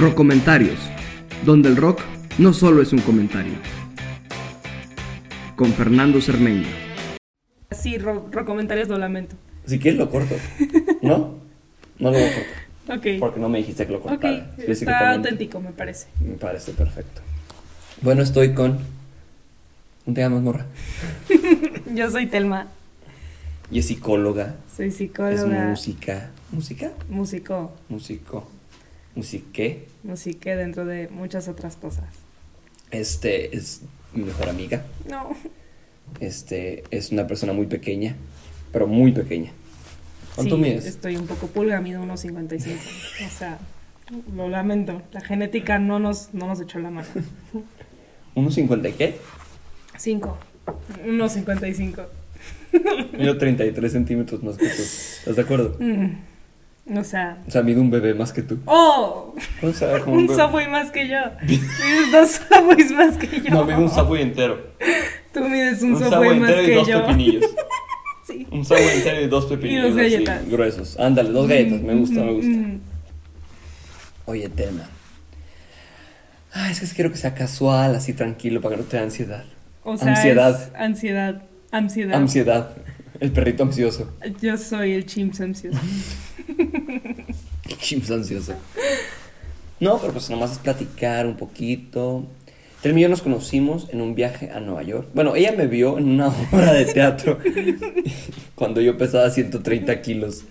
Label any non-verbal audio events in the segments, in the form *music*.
Rocomentarios, donde el rock no solo es un comentario. Con Fernando Cermeño. Sí, ro, comentarios lo lamento. Si quieres lo corto. ¿No? No lo voy a cortar. Ok. Porque no me dijiste que lo Ok, cortara. está Específicamente. auténtico, me parece. Me parece perfecto. Bueno, estoy con. ¿Cómo te llamas, morra? *laughs* Yo soy Telma, Y es psicóloga. soy Es psicóloga, música. ¿Música? músico, Músico. ¿Musiqué? musique dentro de muchas otras cosas. Este es mi mejor amiga. No, Este es una persona muy pequeña, pero muy pequeña. ¿Cuánto sí, mides? Estoy un poco pulga, mido unos 55. O sea, lo lamento. La genética no nos, no nos echó la mano. ¿Unos 50 y qué? 5. Unos 55. Mido 33 centímetros más que tú. ¿Estás de acuerdo? Mm, O sea. O sea, mido un bebé más que tú. ¡Oh! ¿Cómo se ve como Un bebé? Subway más que yo. Mides dos Subways más que yo. No, mido un Subway entero. Tú mides un, Un Subway Subway más entero y que dos yo. pepinillos. *laughs* Sí. Un Subway entero y dos pepinillos. Y dos así, galletas. gruesos. Ándale, dos galletas. Me gusta, me gusta. Mm, Oye, Telma. Ah, es que quiero que sea casual, así tranquilo, para que no te dé ansiedad. O sea, Ansiedad. es ansiedad. Ansiedad. Ansiedad. El perrito ansioso. Yo soy el chimps ansioso. *laughs* Chimps ansioso. No, pero pues nomás es platicar un poquito. Telma y yo nos conocimos en un viaje a Nueva York. Bueno, ella me vio en una *laughs* obra de teatro *laughs* cuando yo pesaba 130 kilos.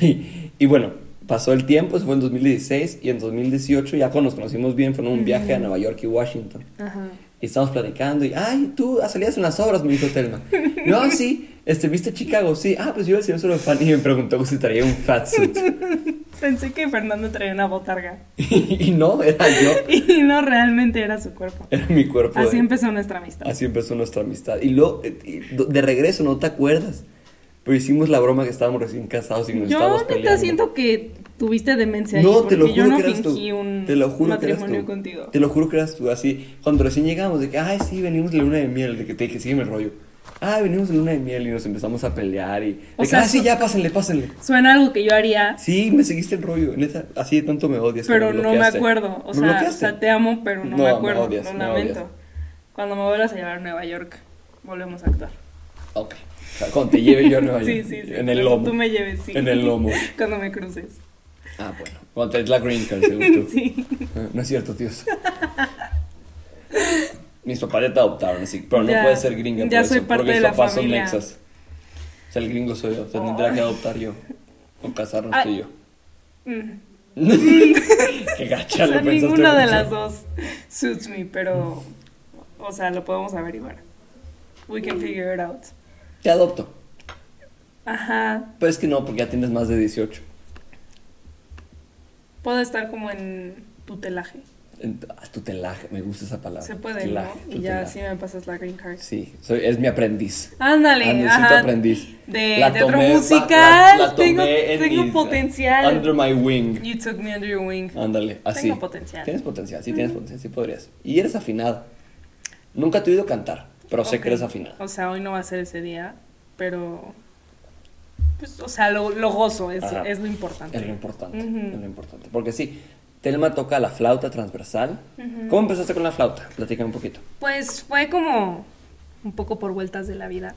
Y, y bueno, pasó el tiempo, eso fue en 2016 y en 2018 ya cuando nos conocimos bien fue en un viaje a Nueva York y Washington. Ajá. Y estábamos platicando y, ay, tú salías en las obras, me dijo Telma. No, sí, este, ¿viste Chicago? Sí, ah, pues yo el señor solo fan y me preguntó si traía un fat suit. *laughs* Pensé que Fernando traía una botarga. *laughs* y no, era yo, *laughs* Y no realmente era su cuerpo. era mi cuerpo. Así de- empezó nuestra amistad. Así empezó nuestra amistad. Y luego, eh, de regreso, ¿no te acuerdas? Pero hicimos la broma que estábamos recién casados y nos Yo estábamos peleando. siento que tuviste demencia ahí No, te lo juro yo no que eras tú. un Te lo juro que eras tú. contigo. Te lo juro que eras tú. Así, cuando recién llegamos, de que, ay, sí, venimos de luna de miel, de que te dije, sígueme el rollo. Ah, venimos de luna de miel y nos empezamos a pelear y. De O que, sea, ah, sí, ya, pásenle, pásenle. Suena algo que yo haría, Sí, me seguiste el rollo. Neta, así de tanto me odias. pero no me acuerdo. O ¿Me sea, o sea, te amo, pero no, No, me me acuerdo. odias, lo me lamento. odias. Cuando me vuelvas a llevar a Nueva York, volvemos a actuar. Ok. O sea, cuando te lleve yo a Nueva *laughs* Sí, York. sí, sí. En el lomo. Tú me lleves, sí. En el lomo. *laughs* Cuando me cruces. Ah, bueno. Cuando te des la green card, según *laughs* tú. Sí. Ah, No es cierto, tíos. Mis papás ya te adoptaron, así, pero no puedes ser gringa ya por soy eso, parte porque de mis la papás familia. son mexas. O sea, el gringo soy yo, o sea, tendría que adoptar yo. O casarnos Ay. tú y yo. Mm. *laughs* Qué gacha O sea, ninguna de mucho. las dos suits me, pero. O sea, lo podemos averiguar. We can figure it out. Te adopto. Ajá. Pero es que no, porque ya tienes más de 18. Puedo estar como en tutelaje. Ah, tutelaje, me gusta esa palabra. Se puede, ¿no? Tutelaje, Y ya así me pasas la green card. Sí, soy, es mi aprendiz. Ándale, Andresito ajá. aprendiz. De La teatro tomé, musical. la- la tengo tomé en tengo mi- potencial. Under my wing. You took me under your wing. Ándale, así. Tengo potencial. Tienes potencial, sí tienes potencial, sí podrías. Y eres afinada. Nunca te he oído cantar, pero sé Ok. que eres afinada. O sea, hoy no va a ser ese día, pero. Pues, o sea, lo, lo gozo, es, es lo importante. Es lo importante, Ujú. es lo importante. Porque sí, Telma toca la flauta transversal. ¿Cómo empezaste con la flauta? Platícame un poquito. Pues fue como un poco por vueltas de la vida.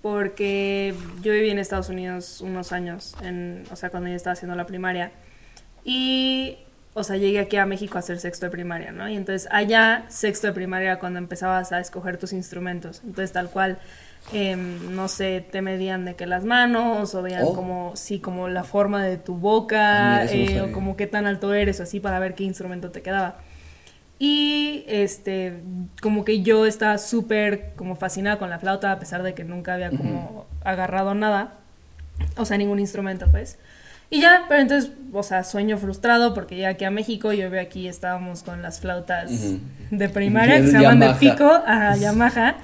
Porque yo viví en Estados Unidos unos años, en, o sea, cuando yo estaba haciendo la primaria. Y, o sea, llegué aquí a México a hacer sexto de primaria, ¿no? Y entonces allá, sexto de primaria, cuando empezabas a escoger tus instrumentos. Entonces, tal cual, em, no sé, te medían de que las manos, o veían Oh. como, sí, como la forma de tu boca, Ah, mira, eh, o como qué tan alto eres, o así, para ver qué instrumento te quedaba. Y este, como que yo estaba súper como fascinada con la flauta, a pesar de que nunca había como agarrado nada, o sea, ningún instrumento, pues. Y ya, pero entonces, o sea, sueño frustrado porque llegué aquí a México, yo veo aquí estábamos con las flautas de primaria que *laughs* se llaman de pico, a *laughs* Yamaha.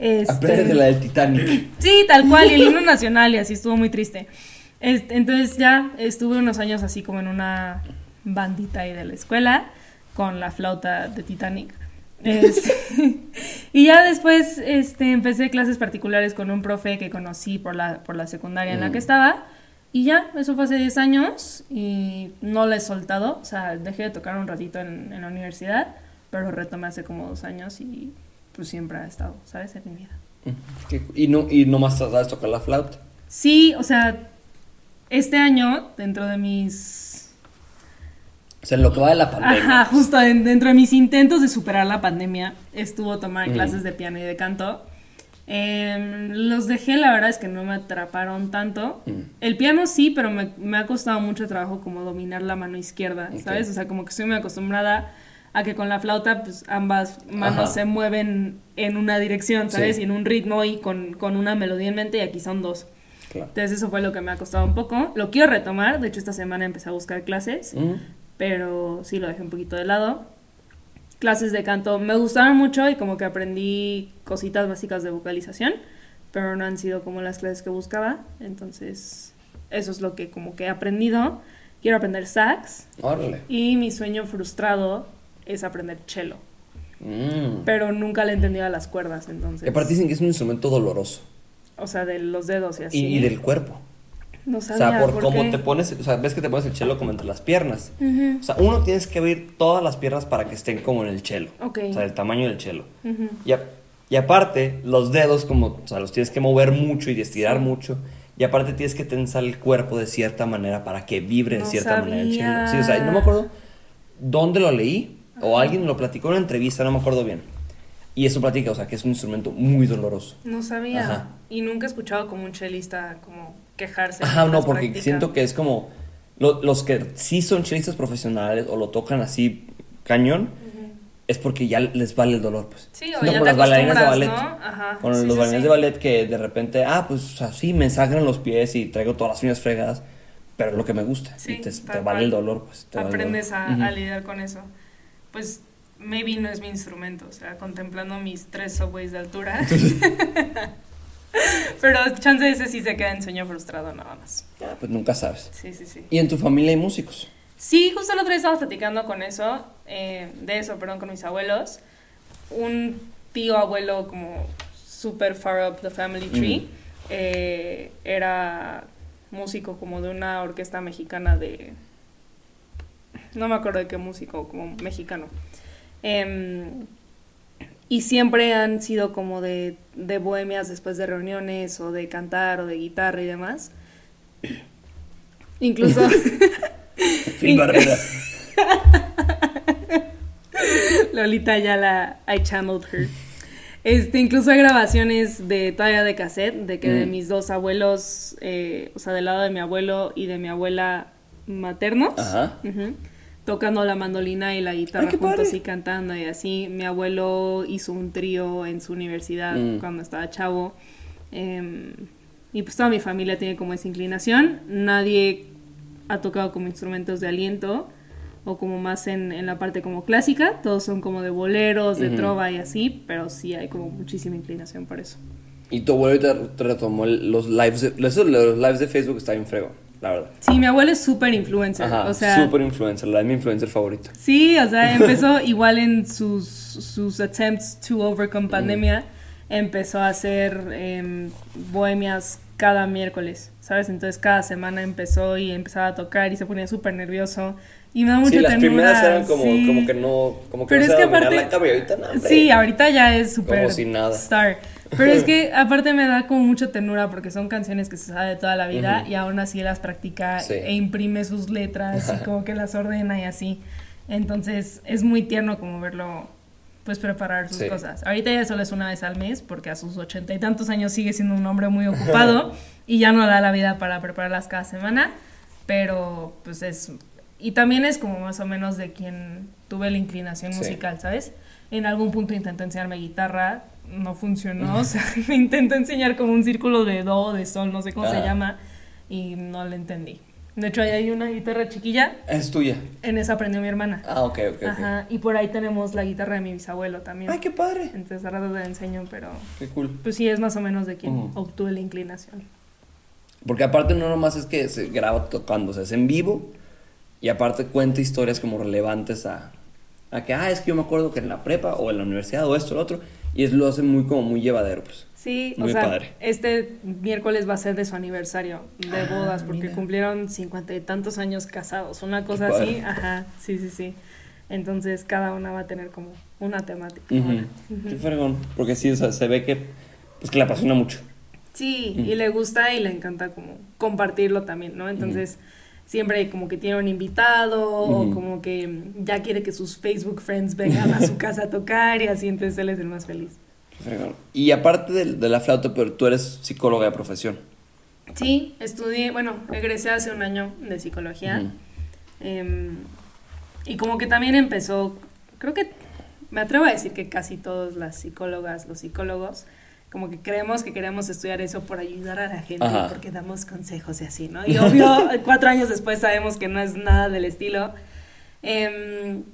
Este, de la del Titanic. Sí, tal cual, y el himno nacional, y así estuvo muy triste. Este, entonces ya estuve unos años así como en una bandita ahí de la escuela, con la flauta de Titanic. Este, *laughs* y ya después este, empecé clases particulares con un profe que conocí por la, por la secundaria en la Mm. que estaba. Y ya, eso fue hace 10 años y no la he soltado. O sea, dejé de tocar un ratito en, en la universidad, pero retomé hace como dos años y pues siempre ha estado, ¿sabes? En mi vida. ¿Qué- Y no, y nomás sabes tocar la flauta. Sí, o sea, este año, dentro de mis... O sea, en lo que va de la pandemia. Ajá, justo en- dentro de mis intentos de superar la pandemia, estuvo tomar Ujú. clases de piano y de canto. Em, los dejé, la verdad es que no me atraparon tanto. Mm. El piano sí, pero me, me ha costado mucho trabajo como dominar la mano izquierda. ¿sabes? O sea, como que estoy muy acostumbrada a que con la flauta, pues ambas manos Ajá. se mueven en una dirección, ¿sabes? Sí. Y en un ritmo y con, con una melodía en mente, y aquí son dos. Claro. Entonces eso fue lo que me ha costado un poco. Lo quiero retomar, de hecho esta semana empecé a buscar clases, Mm. pero sí lo dejé un poquito de lado. Clases de canto me gustaron mucho y como que aprendí cositas básicas de vocalización, pero no han sido como las clases que buscaba. Entonces eso es lo que como que he aprendido. Quiero aprender sax Órale. y mi sueño frustrado es aprender cello, Mm. pero nunca le he entendido a las cuerdas, entonces. Que aparte dicen que es un instrumento doloroso. O sea, de los dedos y así. Y, y del cuerpo. No O sabía sea, por, por cómo qué. te pones, o sea, ves que te pones el chelo como entre las piernas. O sea, uno tienes que abrir todas las piernas para que estén como en el chelo. Ok. O sea, el tamaño del chelo. Y, a- y aparte, los dedos como, o sea, los tienes que mover mucho y estirar mucho. Y aparte tienes que tensar el cuerpo de cierta manera para que vibre de No cierta manera el chelo. Sí, o sea, no me acuerdo dónde lo leí o alguien lo platicó en una entrevista, no me acuerdo bien. Y eso platica, o sea, que es un instrumento muy doloroso. No sabía. Ajá. Y nunca he escuchado como un chelista como quejarse. Ajá, no, porque siento que es como lo- los que sí son chelistas profesionales o lo tocan así cañón, es porque ya les vale el dolor, pues. Sí, o No ya como te las bailarinas de ballet. ¿no? Ajá, Con sí, los sí, bailarines sí. de ballet que de repente, ah, pues así me sangran los pies y traigo todas las uñas fregadas, pero es lo que me gusta. Sí, y te, te tal vale el dolor, pues. te vale el Aprendes a, dolor. Ujú. a lidiar con eso. Pues maybe no es mi instrumento, o sea, contemplando mis tres subways de altura. *laughs* Pero chance de ese sí se queda en sueño frustrado nada más. Ah, pues nunca sabes. Sí, sí, sí. ¿Y en tu familia hay músicos? Sí, justo el otro día estábamos platicando con eso, eh, de eso, perdón, con mis abuelos. Un tío abuelo como super far up the family tree Ujú. eh, era músico como de una orquesta mexicana de... No me acuerdo de qué músico, como mexicano. Em, y siempre han sido como de, de bohemias después de reuniones o de cantar o de guitarra y demás. Incluso... *laughs* Phil Barrera. *laughs* Lolita ya la I channeled her. Este, incluso hay grabaciones de todavía de cassette, de que de Mm. mis dos abuelos, eh, o sea, del lado de mi abuelo y de mi abuela maternos, Ajá. ujú, tocando la mandolina y la guitarra Ay, juntos padre. y cantando y así. Mi abuelo hizo un trío en su universidad Mm. cuando estaba chavo. em, y pues toda mi familia tiene como esa inclinación. Nadie ha tocado como instrumentos de aliento o como más en, en la parte como clásica. Todos son como de boleros, de trova y así, pero sí hay como muchísima inclinación por eso. Y tu abuelo te, retomó los lives de, eso, los lives de Facebook está bien frego, la verdad. Sí, mi abuelo es súper influencer. Ajá, o sea, super influencer, la de mi influencer favorito. Sí, o sea, empezó *laughs* igual en sus, sus attempts to overcome pandemia, empezó a hacer em, bohemias cada miércoles, ¿sabes? Entonces cada semana empezó y empezaba a tocar y se ponía súper nervioso y me da mucha sí, las ternura, primeras eran como, sí. como que no, como que Pero no es se que aparte- la y ahorita no, hombre. Sí, ahorita ya es súper star. Pero es *laughs* que aparte me da como mucha ternura porque son canciones que se sabe de toda la vida Ujú. y aún así las practica Sí. e imprime sus letras y *laughs* como que las ordena y así. Entonces es muy tierno como verlo pues preparar sus Sí. cosas. Ahorita ya solo es una vez al mes porque a sus ochenta y tantos años sigue siendo un hombre muy ocupado *laughs* y ya no da la vida para prepararlas cada semana, pero pues es... Y también es como más o menos de quien tuve la inclinación Sí. musical, ¿sabes? En algún punto intenté enseñarme guitarra, no funcionó, o sea, *laughs* me intentó enseñar como un círculo de do, de sol, no sé cómo se Ah. llama, y no le entendí. De hecho, ahí hay una guitarra chiquilla, Es tuya. en esa aprendió mi hermana. Ah, ok, ok. Ajá, y por ahí tenemos la guitarra de mi bisabuelo también. Ay, qué padre. Entonces, a rato te la enseño, pero Qué cool. pues sí, es más o menos de quien Ujú. obtuve la inclinación. Porque aparte no nomás es que se graba tocando, o sea, es en vivo y aparte cuenta historias como relevantes a, a que, ah, es que yo me acuerdo que en la prepa o en la universidad o esto o lo otro, Y es lo hace muy como muy llevadero, pues. Sí, Muy o sea, padre. este miércoles va a ser de su aniversario de Ah, bodas, porque mira. cumplieron cincuenta y tantos años casados, una cosa así, ajá, sí, sí, sí. Entonces cada una va a tener como una temática. Qué fregón. Porque sí, o sea, se ve que, pues que le apasiona mucho. Sí, y le gusta y le encanta como compartirlo también, ¿no? Entonces siempre como que tiene un invitado o como que ya quiere que sus Facebook friends vengan a su *laughs* casa a tocar y así, entonces él es el más feliz. Y aparte de, de la flauta, pero tú eres psicóloga de profesión. Sí, estudié, bueno, egresé hace un año de psicología. Em, y como que también empezó, creo que me atrevo a decir que casi todas las psicólogas, los psicólogos, como que creemos que queremos estudiar eso por ayudar a la gente, Ajá. porque damos consejos y así, ¿no? Y obvio, *laughs* cuatro años después sabemos que no es nada del estilo. Em,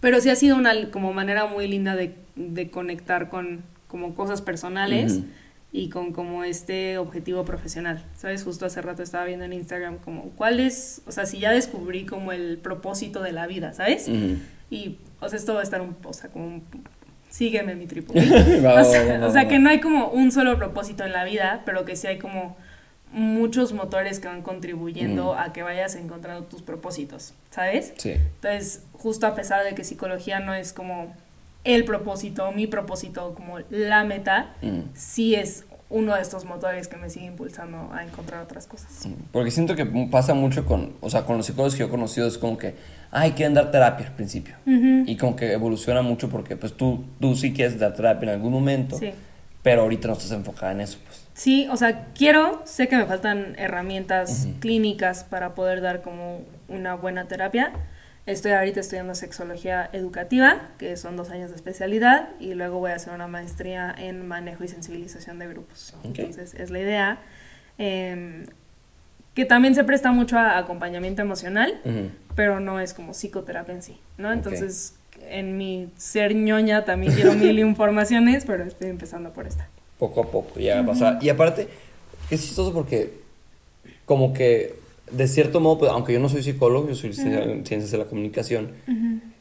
pero sí ha sido una como manera muy linda de, de conectar con como cosas personales Ujú. y con como este objetivo profesional. ¿Sabes? Justo hace rato estaba viendo en Instagram como cuál es, o sea, si ya descubrí como el propósito de la vida, ¿sabes? Y, o sea, esto va a estar un, o sea, como un, sígueme mi va, *laughs* o sea, o sea, que no hay como un solo propósito en la vida, pero que sí hay como muchos motores que van contribuyendo Mm. a que vayas encontrando tus propósitos, ¿sabes? Sí. Entonces, justo a pesar de que psicología no es como el propósito, mi propósito, como la meta, Mm. sí es uno de estos motores que me sigue impulsando a encontrar otras cosas. Porque siento que pasa mucho con, o sea, con los psicólogos que yo he conocido, es como que, ay, quieren dar terapia al principio. Y como que evoluciona mucho porque pues tú, tú sí quieres dar terapia en algún momento, Sí. pero ahorita no estás enfocada en eso, pues. Sí, o sea, quiero, sé que me faltan herramientas clínicas para poder dar como una buena terapia. Estoy ahorita estudiando sexología educativa, que son dos años de especialidad, y luego voy a hacer una maestría en manejo y sensibilización de grupos. Entonces, es la idea. Em, que también se presta mucho a acompañamiento emocional, pero no es como psicoterapia en sí, ¿no? Entonces, en mi ser ñoña también quiero mil *laughs* informaciones, pero estoy empezando por esta. Poco a poco ya va a pasar. Y aparte, es chistoso porque como que de cierto modo, pues, aunque yo no soy psicólogo, yo soy en ciencias de la comunicación,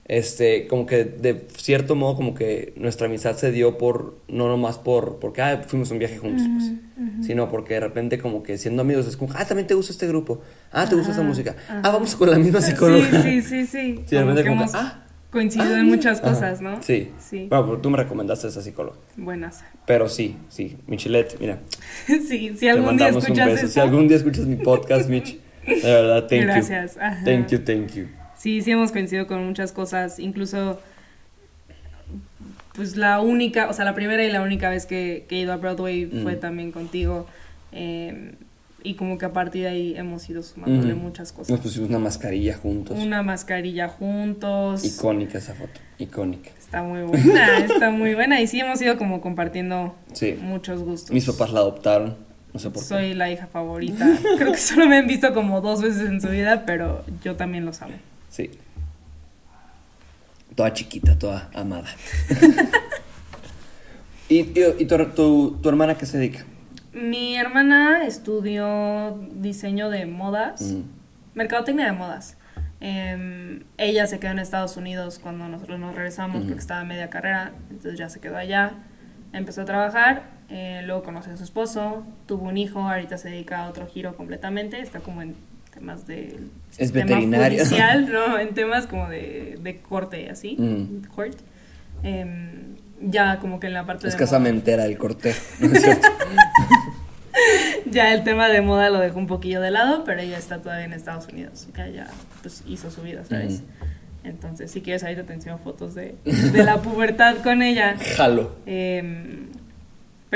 este, como que de cierto modo como que nuestra amistad se dio por, no nomás por, porque ah, fuimos un viaje juntos, pues, sino porque de repente como que siendo amigos es como, ah, también te gusta este grupo, ah, te gusta esta música, ah, vamos con la misma psicóloga. Sí, sí, sí, sí. Sí, de repente como que, hemos ah, coincidido ah, en muchas ajá. cosas, ¿no? Sí. Sí. Bueno, pero tú me recomendaste a esa psicóloga. Buenas. Pero sí, sí, Michelet, mira, *laughs* sí, si te algún día mandamos un escuchas beso. Si algún día escuchas mi podcast, Mitch, de verdad, thank Gracias, you. ajá. Thank you, thank you. Sí, sí hemos coincidido con muchas cosas, incluso pues la única, o sea, la primera y la única vez que, que he ido a Broadway fue Mm. también contigo. eh, y como que a partir de ahí hemos ido sumándole Ujú. muchas cosas. Nos pusimos una mascarilla juntos. Una mascarilla juntos. Icónica esa foto, icónica. Está muy buena, está muy buena. Y sí hemos ido como compartiendo Sí. muchos gustos. Mis papás la adoptaron, no sé por qué. Soy la hija favorita. *laughs* Creo que solo me han visto como dos veces en su vida, pero yo también los amo. Sí. Toda chiquita, toda amada. *laughs* ¿Y, y, y tu, tu, tu hermana qué se dedica? Mi hermana estudió diseño de modas, Mm. mercadotecnia de modas. Em, ella se quedó en Estados Unidos cuando nosotros nos regresamos Ujú. porque estaba media carrera, entonces ya se quedó allá. Empezó a trabajar, eh, luego conoció a su esposo, tuvo un hijo, ahorita se dedica a otro giro completamente, está como en temas de Es sistema veterinaria. judicial, no, *laughs* en temas como de, de corte así, Mm. court. Em, ya como que en la parte Es de moda- casamentera del cortejo, *laughs* ¿no es cierto? *laughs* ya el tema de moda lo dejó un poquillo de lado, pero ella está todavía en Estados Unidos. Ya, ya pues, hizo su vida, ¿sabes? Ujú. Entonces, si quieres, ahorita te enseño fotos de, de la pubertad con ella. Jalo. Em,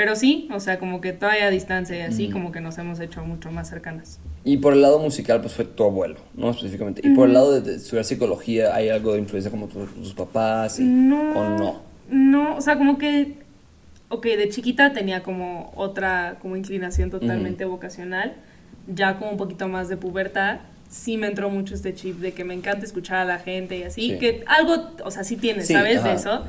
pero sí, o sea, como que todavía a distancia y así, como que nos hemos hecho mucho más cercanas. Y por el lado musical, pues fue tu abuelo, ¿no? Específicamente. Y por el lado de, de estudiar psicología, ¿hay algo de influencia como tu- tus papás? y- No. ¿O no? No, o sea, como que, ok, de chiquita tenía como otra, como inclinación totalmente vocacional, ya como un poquito más de pubertad, sí me entró mucho este chip de que me encanta escuchar a la gente y así, Sí. que algo, o sea, sí tiene, Sí, ¿sabes? ajá. De eso.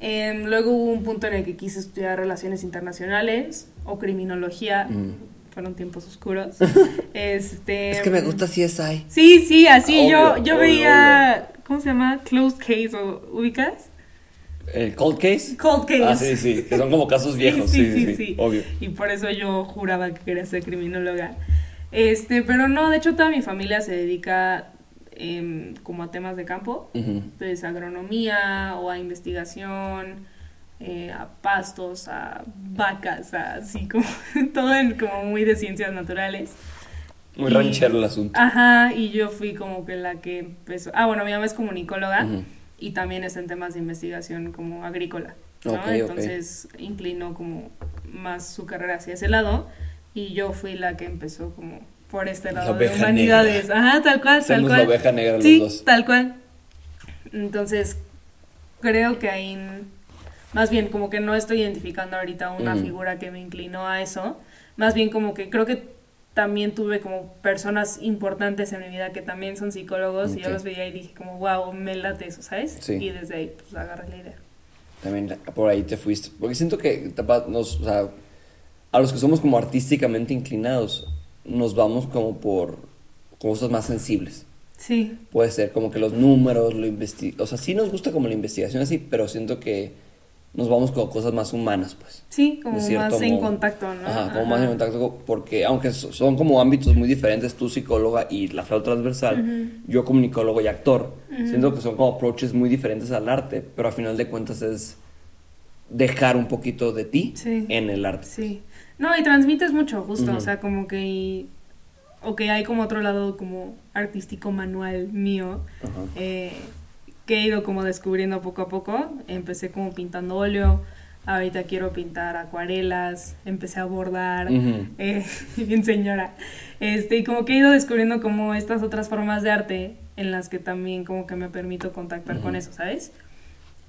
Em, luego hubo un punto en el que quise estudiar relaciones internacionales o criminología, Mm. fueron tiempos oscuros. *laughs* este, Es que me gusta CSI. Sí, sí, así yo, Obvio, yo obvio, veía, ¿cómo se llama? Closed Case o ubicas. ¿El cold case? Cold case. Ah, sí, sí, que son como casos *laughs* viejos, sí, sí, sí, obvio. Y por eso yo juraba que quería ser criminóloga. Este, pero no, de hecho toda mi familia se dedica em, como a temas de campo, Ujú. pues a agronomía o a investigación, eh, a pastos, a vacas, a así como *laughs* todo en como muy de ciencias naturales. Muy Y- ranchero el asunto. Ajá, y yo fui como que la que empezó. Ah, bueno, mi mamá es comunicóloga Ujú. y también está en temas de investigación como agrícola. ¿no? Ok, ok. Entonces inclinó como más su carrera hacia ese lado y yo fui la que empezó como por este La lado de oveja humanidades. Ajá, tal cual, tal Somos cual. la oveja negra los sí, dos. tal cual. Entonces, creo que ahí, más bien como que no estoy identificando ahorita una Ujú. figura que me inclinó a eso, más bien como que creo que también tuve como personas importantes en mi vida que también son psicólogos y yo los veía y dije como, wow, me late eso, ¿sabes? Sí. Y desde ahí pues agarré la idea. También la- por ahí te fuiste. Porque siento que nos, o sea, a los que somos como artísticamente inclinados, nos vamos como por cosas más sensibles. Sí, Puede ser como que los números, lo o sea, sí nos gusta como la investigación así, pero siento que nos vamos con cosas más humanas, pues. sí, como más en contacto, ¿no? Ajá, como más en contacto, porque aunque so- son como ámbitos muy diferentes, tú psicóloga y la flauta transversal, yo comunicólogo y actor, siento que son como approaches muy diferentes al arte, pero al final de cuentas es dejar un poquito de ti Sí. en el arte. Sí. No, y transmites mucho, justo, o sea, como que... O que hay como otro lado como artístico manual mío, eh, que he ido como descubriendo poco a poco. Empecé como pintando óleo, ahorita quiero pintar acuarelas, empecé a bordar, Ujú. eh, *laughs* bien señora. Este, y como que he ido descubriendo como estas otras formas de arte en las que también como que me permito contactar con eso, ¿sabes?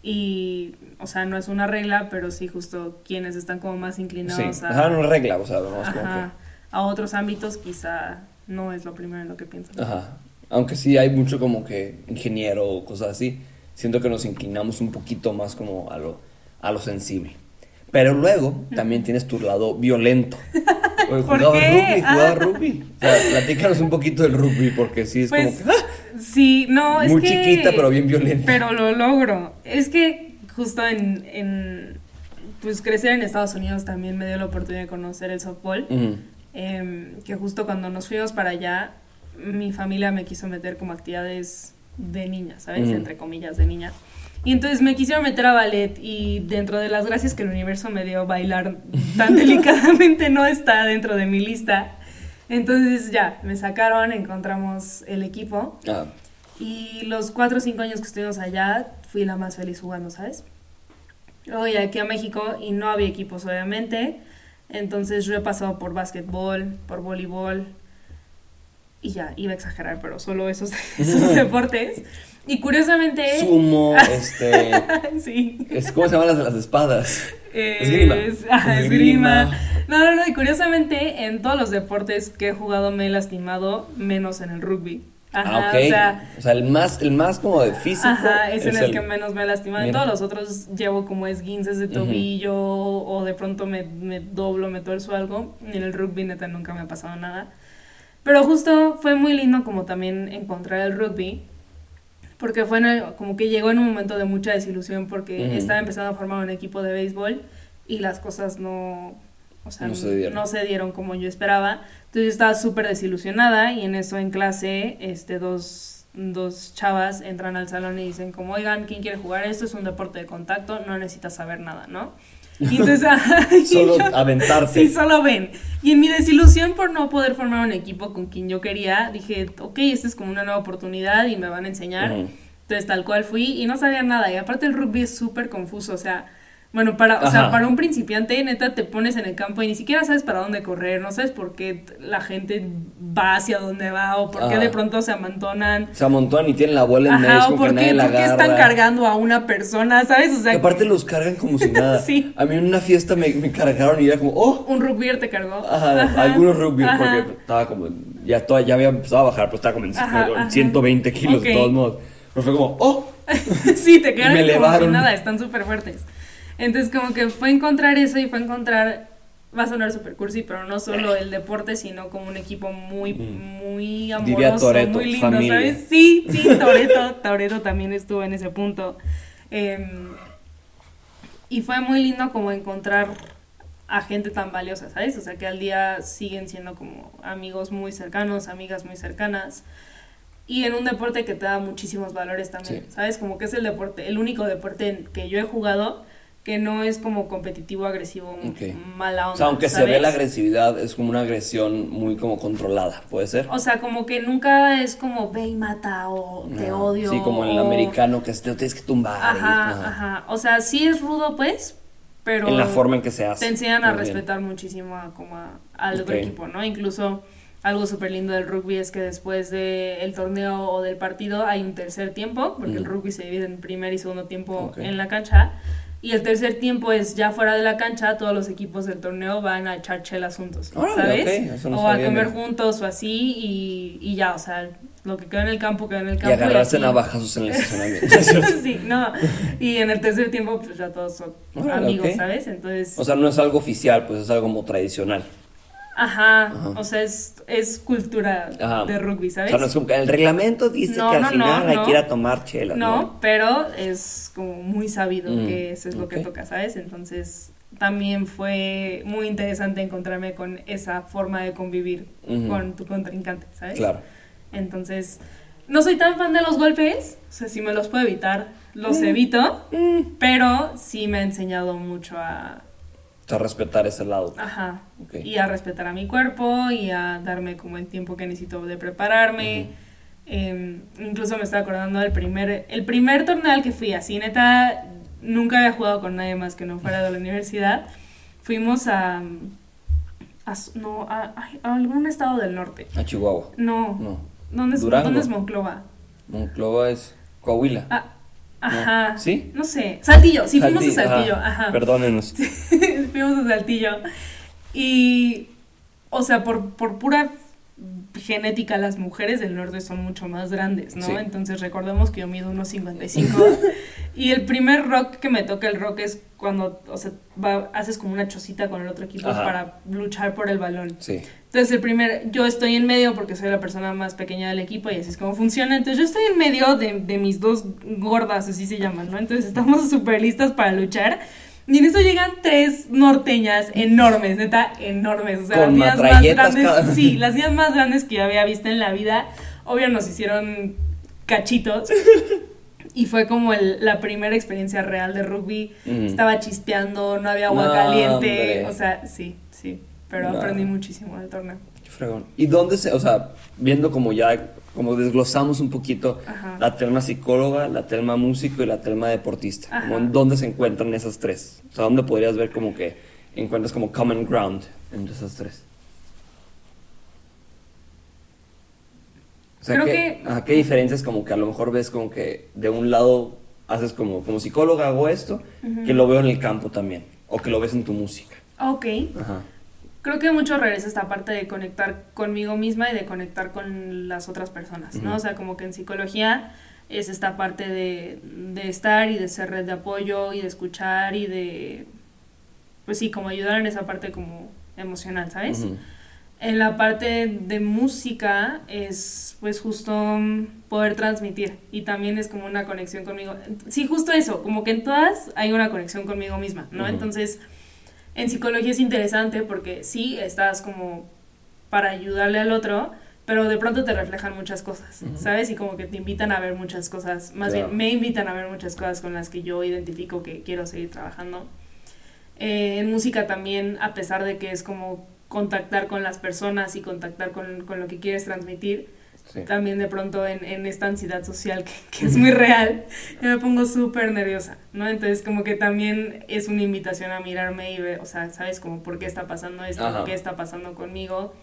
Y, o sea, no es una regla, pero sí justo quienes están como más Sí, inclinados a, ajá, no regla, o sea, vamos como ajá, a otros ámbitos, quizá no es lo primero en lo que piensan. que... Ajá. Aunque sí hay mucho como que ingeniero o cosas así, siento que nos inclinamos un poquito más como a lo, a lo sensible. Pero luego también tienes tu lado violento. *laughs* Oye, ¿Por jugaba qué? rugby, jugaba Ah. rugby. O sea, platícanos un poquito del rugby, porque sí es Pues como que... sí, no, es Muy que... chiquita, pero bien violenta. Pero lo logro. Es que justo en, en, pues crecer en Estados Unidos también me dio la oportunidad de conocer el softball. Em, que justo cuando nos fuimos para allá, mi familia me quiso meter como actividades de niña, ¿sabes? Entre comillas, de niña. Y entonces me quisieron meter a ballet y dentro de las gracias que el universo me dio, bailar tan *laughs* delicadamente no está dentro de mi lista. Entonces ya, me sacaron, encontramos el equipo Ah, y los cuatro o cinco años que estuvimos allá fui la más feliz jugando, ¿sabes? Luego llegué aquí a México y no había equipos, obviamente. Entonces yo he pasado por básquetbol, por voleibol y ya, iba a exagerar, pero solo esos, *laughs* esos *laughs* deportes. Y curiosamente... sumo, *laughs* este... sí. Es, ¿Cómo se llaman las las espadas? Eh, Esgrima. es- ajá, Esgrima. esgrima. No, no, no, y curiosamente en todos los deportes que he jugado me he lastimado, menos en el rugby. Ajá, ah, ok. o sea, o sea, el más, el más como de físico. Ajá, es, en el, el- que menos me he lastimado. En todos los otros llevo como esguinces de tobillo o de pronto me, me doblo, me tuerzo algo. En el rugby neta nunca me ha pasado nada. Pero justo fue muy lindo como también encontrar el rugby. Porque fue en el- como que llegó en un momento de mucha desilusión porque estaba empezando a formar un equipo de béisbol y las cosas no, o sea, No se dieron. no se dieron como yo esperaba. Entonces yo estaba súper desilusionada y en eso en clase, este, dos, dos chavas entran al salón y dicen como, oigan, ¿quién quiere jugar esto? Es un deporte de contacto, no necesitas saber nada, ¿no? *laughs* Y entonces, Solo yo- aventarte. Sí, solo ven. Y en mi desilusión por no poder formar un equipo con quien yo quería, dije, ok, esta es como una nueva oportunidad y me van a enseñar. Ujú. Entonces, tal cual fui y no sabía nada. Y aparte el rugby es súper confuso, o sea, bueno, para, o sea, para un principiante, neta, te pones en el campo y ni siquiera sabes para dónde correr, no sabes por qué la gente va hacia dónde va o por qué de pronto se amontonan. Se amontonan y tienen la bola en Ajá, o que por nadie qué, por están cargando a una persona, ¿sabes? O sea, aparte los cargan como si *laughs* nada. Sí. A mí en una fiesta me, me cargaron y era como, oh, un rugby te cargó. Ajá, algunos rugby, porque estaba como, ya, toda, ya había empezado a bajar, pero estaba como en Ajá, en ajá. 120 kilos de todos modos. Pero fue como, oh, *laughs* sí, te quedan como si elevaron. nada, están súper fuertes. Entonces, como que fue encontrar eso y fue encontrar, va a sonar súper cursi, pero no solo el deporte, sino como un equipo muy, muy Mm. Diría amoroso, Toretto, muy lindo, familia. ¿sabes? Sí, sí, Toreto, *laughs* Toreto también estuvo en ese punto. Em, Y fue muy lindo como encontrar a gente tan valiosa, ¿sabes? O sea, que al día siguen siendo como amigos muy cercanos, amigas muy cercanas. Y en un deporte que te da muchísimos valores también, Sí. ¿sabes? Como que es el deporte, el único deporte que yo he jugado que no es como competitivo, agresivo, mala onda. O sea, aunque se ve la agresividad, es como una agresión muy como controlada, ¿puede ser? O sea, como que nunca es como ve y mata o te Ah, odio. Sí, como en el o- americano que te tienes que tumbar. Ajá, ajá. ajá. O sea, sí es rudo, pues, pero. En la forma en que se hace. Te enseñan a Muy bien. respetar muchísimo a, como a- al otro equipo, ¿no? Incluso algo súper lindo del rugby es que después del torneo o del partido hay un tercer tiempo, porque el Mm. rugby se divide en primer y segundo tiempo en la cancha. Y el tercer tiempo es ya fuera de la cancha, todos los equipos del torneo van a echar chelas juntos, Órale, ¿sabes? ok, eso no o a comer juntos o así y, y ya, o sea, lo que queda en el campo queda en el Y campo. agarrarse así. navajazos en el *laughs* estacionamiento. sí, no. Y en el tercer tiempo, pues ya todos son Órale, amigos. ¿sabes? Entonces, O sea, no es algo oficial, pues es algo como tradicional. Ajá, Ajá. o sea, es, es cultura Ajá. de rugby, O ¿sabes? sea, no el reglamento dice No, que al no, final hay que ir a tomar chela. no, pero es como muy sabido Mm, que eso es lo que toca, ¿sabes? Entonces, también fue muy interesante encontrarme con esa forma de convivir con tu contrincante, ¿sabes? Claro. Entonces, no soy tan fan de los golpes, o sea, si me los puedo evitar, los Mm. evito, pero sí me ha enseñado mucho a, sea, respetar ese lado. ajá, y a respetar a mi cuerpo y a darme como el tiempo que necesito de prepararme. Em, incluso me estaba acordando del primer, el primer torneo al que fui, así neta, nunca había jugado con nadie más que no fuera de la *laughs* universidad. Fuimos a, no, a, algún estado del norte. A Chihuahua. No, No. ¿Dónde, es. ¿dónde es Monclova? Monclova es Coahuila. Ah, ajá. ¿Sí? No sé. Saltillo, sí fuimos a Saltillo, ajá. Perdónenos. *laughs* fuimos a Saltillo. Y, o sea, por, por pura genética, las mujeres del norte son mucho más grandes, ¿no? Sí. Entonces recordemos que yo mido unos 55 y el primer rock que me toca el rock es cuando, o sea, va- haces como una chocita con el otro equipo Ajá. para luchar por el balón. Sí. Entonces el primer, yo estoy en medio porque soy la persona más pequeña del equipo y así es como funciona. Entonces yo estoy en medio de, de mis dos gordas, así se llaman, ¿no? Entonces estamos *laughs* súper listas para luchar. Y en eso llegan tres norteñas enormes, neta, enormes. O sea, Con las niñas más grandes, cada- sí, las niñas más grandes que yo había visto en la vida. Obvio nos hicieron cachitos. Y fue como el- la primera experiencia real de rugby. Mm. Estaba chispeando, no había agua No, caliente. hombre. O sea, sí, sí. Pero No. aprendí muchísimo del torneo. Qué fregón. ¿Y dónde se, o sea, viendo como ya, como desglosamos un poquito Ajá. la Telma psicóloga, la Telma músico y la Telma deportista? Ajá. Como en dónde se encuentran esas tres? O sea, ¿dónde podrías ver como que encuentras como common ground entre esas tres? O sea, Creo ¿qué, que- ajá, ¿qué diferencias como que a lo mejor ves como que de un lado haces como, como psicóloga hago esto, que lo veo en el campo también, o que lo ves en tu música? Ok. Ajá. Creo que mucho regresa esta parte de conectar conmigo misma y de conectar con las otras personas, ¿no? Ujú. O sea, como que en psicología es esta parte de, de estar y de ser red de apoyo y de escuchar y de, pues sí, como ayudar en esa parte como emocional, ¿sabes? Ujú. En la parte de música es pues justo poder transmitir y también es como una conexión conmigo. Sí, justo eso, como que en todas hay una conexión conmigo misma, ¿no? Ujú. Entonces, en psicología es interesante porque sí, estás como para ayudarle al otro, pero de pronto te reflejan muchas cosas. ¿sabes? Y como que te invitan a ver muchas cosas, más Claro. bien me invitan a ver muchas cosas con las que yo identifico que quiero seguir trabajando. Eh, en música también, a pesar de que es como contactar con las personas y contactar con, con lo que quieres transmitir, Sí. también de pronto en, en esta ansiedad social que, que es muy real, yo me pongo súper nerviosa, ¿no? Entonces como que también es una invitación a mirarme y ver, o sea, ¿sabes? Como por qué está pasando esto, Ajá. qué está pasando conmigo,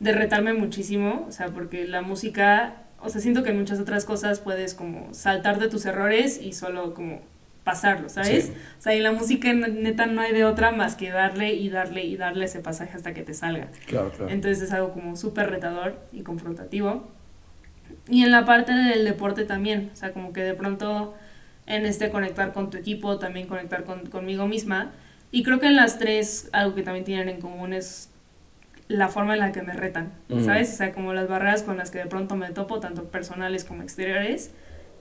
de retarme muchísimo, o sea, porque la música, o sea, siento que en muchas otras cosas puedes como saltar de tus errores y solo como pasarlo, ¿sabes? Sí. O sea, y la música ne- neta no hay de otra más que darle y darle y darle ese pasaje hasta que te salga. Claro, claro. Entonces es algo como súper retador y confrontativo. Y en la parte del deporte también, o sea, como que de pronto en este conectar con tu equipo, también conectar con, conmigo misma. Y creo que en las tres algo que también tienen en común es la forma en la que me retan, Ujú. ¿sabes? O sea, como las barreras con las que de pronto me topo, tanto personales como exteriores,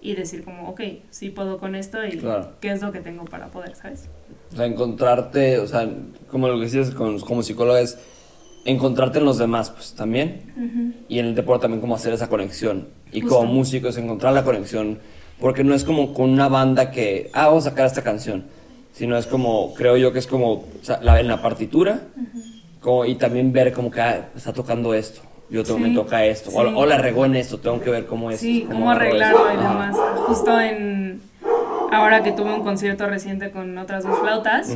y decir como, ok, sí puedo con esto y Claro. qué es lo que tengo para poder, ¿sabes? O sea, encontrarte, o sea, como lo que decías con- como psicóloga es encontrarte en los demás, pues también. Y en el deporte también como hacer esa conexión. Y Justo. como músico es encontrar la conexión. Porque no es como con una banda que, ah, vamos a sacar esta canción. Sino es como, creo yo que es como o sea, la, en la partitura. como, y también ver como que ah, está tocando esto. Yo tengo, me Sí, toca esto. O, sí. o la regó en esto, tengo que ver cómo es. Sí, cómo agarro arreglarlo y demás. Justo en. Ahora que tuve un concierto reciente con otras dos flautas.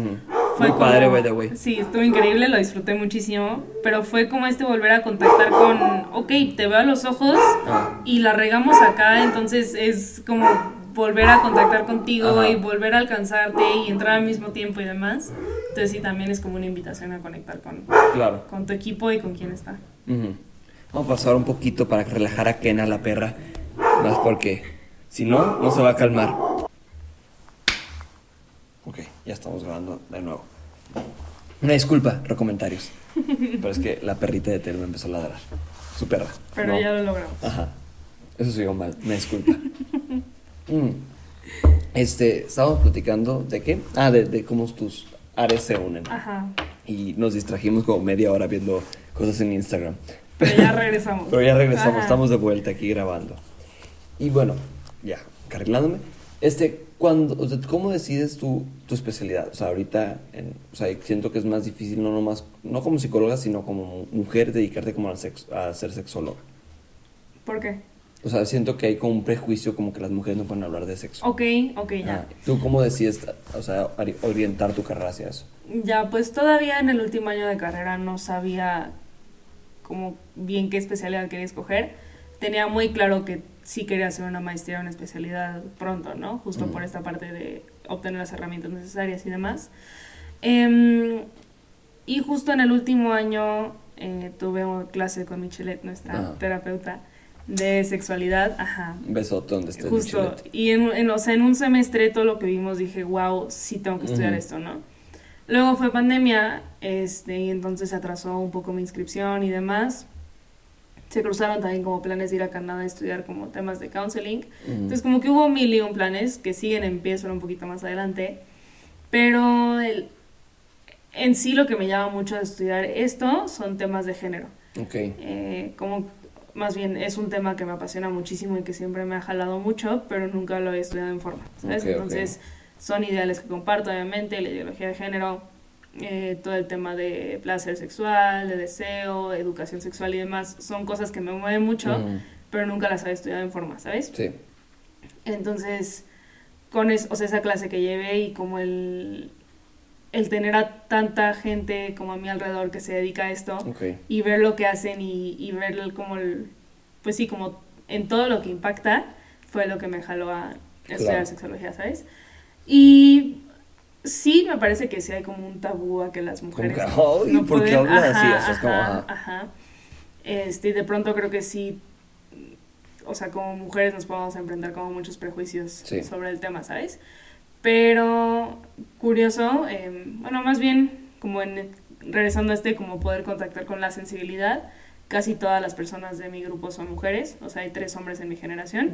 Fue Muy como- padre, by the way. Sí, estuvo increíble, lo disfruté muchísimo. Pero fue como este volver a contactar con. Ok, te veo a los ojos Ah. y la regamos acá, entonces es como volver a contactar contigo Ajá. y volver a alcanzarte y entrar al mismo tiempo y demás. Entonces sí, también es como una invitación a conectar con, Claro. con tu equipo y con quién está. Vamos a pasar un poquito para relajar a Kena, la perra. Más porque si no, no se va a calmar. Ya estamos grabando de nuevo. Una disculpa, comentarios. Pero es que la perrita de Tel me empezó a ladrar. Su perra. Pero ¿no? ya lo logramos. Ajá. Eso siguió mal, me disculpa. *laughs* Mm. Este, estábamos platicando de qué? Ah, de, de cómo tus áreas se unen. Ajá. Y nos distrajimos como media hora viendo cosas en Instagram. Pero ya regresamos. Pero ya regresamos, Ajá. estamos de vuelta aquí grabando. Y bueno, ya, carrilándome. Este, cuando, o sea, ¿cómo decides tu, tu especialidad? O sea, ahorita, en- o sea, siento que es más difícil, no nomás, no como psicóloga, sino como mujer, dedicarte como a, sex- a ser sexóloga. ¿Por qué? O sea, siento que hay como un prejuicio como que las mujeres no pueden hablar de sexo. Ok, ok, ya. Ah, ¿Tú cómo decides, o sea, ori- orientar tu carrera hacia eso? Ya, pues todavía en el último año de carrera no sabía como bien qué especialidad quería escoger. Tenía muy claro que sí quería hacer una maestría o una especialidad pronto, ¿no? Justo Ujú. por esta parte de obtener las herramientas necesarias y demás. Em, y justo en el último año eh, tuve una clase con Michelet, nuestra Ajá. terapeuta de sexualidad. Ajá. Besote donde estés, Justo. Michelet. Y en, en- o sea, en un semestre todo lo que vimos dije, wow, sí tengo que estudiar Ujú. esto, ¿no? Luego fue pandemia, este, y entonces se atrasó un poco mi inscripción y demás. Se cruzaron también como planes de ir a Canadá a estudiar como temas de counseling. Entonces como que hubo mil y un planes que siguen en pie, solo un poquito más adelante. Pero el- en sí lo que me llama mucho de estudiar esto son temas de género. Ok. Eh, como más bien es un tema que me apasiona muchísimo y que siempre me ha jalado mucho, pero nunca lo he estudiado en forma, ¿sabes? Ok, ok. Entonces son ideales que comparto, obviamente, la ideología de género, eh, todo el tema de placer sexual, de deseo, educación sexual y demás, son cosas que me mueven mucho, pero nunca las había estudiado en forma, ¿sabes? Sí. Entonces, con es, o sea, esa clase que llevé y como el, el tener a tanta gente como a mi alrededor que se dedica a esto, Ok. y ver lo que hacen y, y ver el- como el, pues sí, como en todo lo que impacta, fue lo que me jaló a estudiar Claro. sexología, ¿sabes? Y sí, me parece que sí hay como un tabú a que las mujeres "Ay, ¿por qué hablas así?" Ajá, Eso es como, ajá. Este, de pronto creo que sí, o sea, como mujeres nos podemos enfrentar como muchos prejuicios Sí. sobre el tema, ¿sabes? Pero curioso, eh, bueno, más bien como en, regresando a este, como poder contactar con la sensibilidad, casi todas las personas de mi grupo son mujeres, o sea, hay tres hombres en mi generación.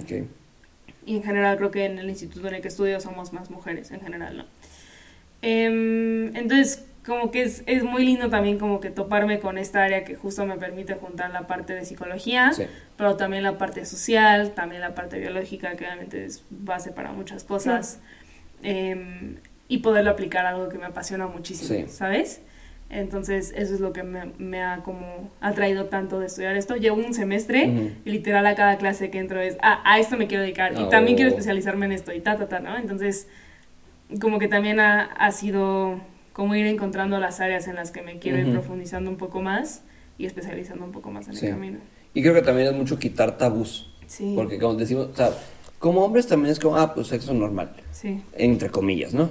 Y en general creo que en el instituto en el que estudio somos más mujeres en general, ¿no? Em, entonces, como que es, es muy lindo también como que toparme con esta área que justo me permite juntar la parte de psicología, Sí. pero también la parte social, también la parte biológica, que obviamente es base para muchas cosas, em, y poderlo aplicar a algo que me apasiona muchísimo, Sí. ¿sabes? Entonces, eso es lo que me, me ha como atraído tanto de estudiar esto. Llevo un semestre Ujú. y literal a cada clase que entro es, ah, a esto me quiero dedicar y también Oh. quiero especializarme en esto y ta, ta, ta, ¿no? Entonces, como que también ha, ha sido como ir encontrando las áreas en las que me quiero ir Ujú. profundizando un poco más y especializando un poco más en Sí. el camino. Y creo que también es mucho quitar tabús. Sí. Porque como decimos, o sea, como hombres también es como, ah, pues sexo normal. Sí. Entre comillas, ¿no?